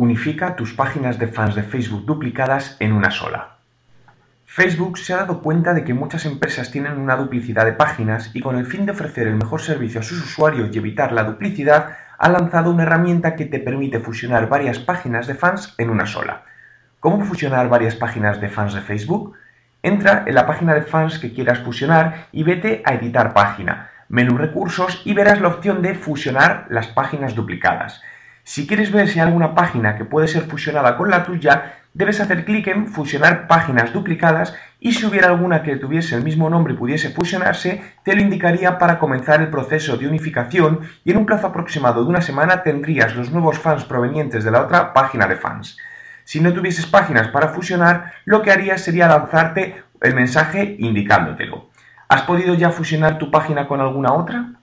Unifica tus páginas de fans de Facebook duplicadas en una sola. Facebook se ha dado cuenta de que muchas empresas tienen una duplicidad de páginas y con el fin de ofrecer el mejor servicio a sus usuarios y evitar la duplicidad, ha lanzado una herramienta que te permite fusionar varias páginas de fans en una sola. ¿Cómo fusionar varias páginas de fans de Facebook? Entra en la página de fans que quieras fusionar y vete a editar página, menú recursos y verás la opción de fusionar las páginas duplicadas. Si quieres ver si hay alguna página que puede ser fusionada con la tuya, debes hacer clic en fusionar páginas duplicadas y si hubiera alguna que tuviese el mismo nombre y pudiese fusionarse, te lo indicaría para comenzar el proceso de unificación y en un plazo aproximado de una semana tendrías los nuevos fans provenientes de la otra página de fans. Si no tuvieses páginas para fusionar, lo que harías sería lanzarte el mensaje indicándotelo. ¿Has podido ya fusionar tu página con alguna otra?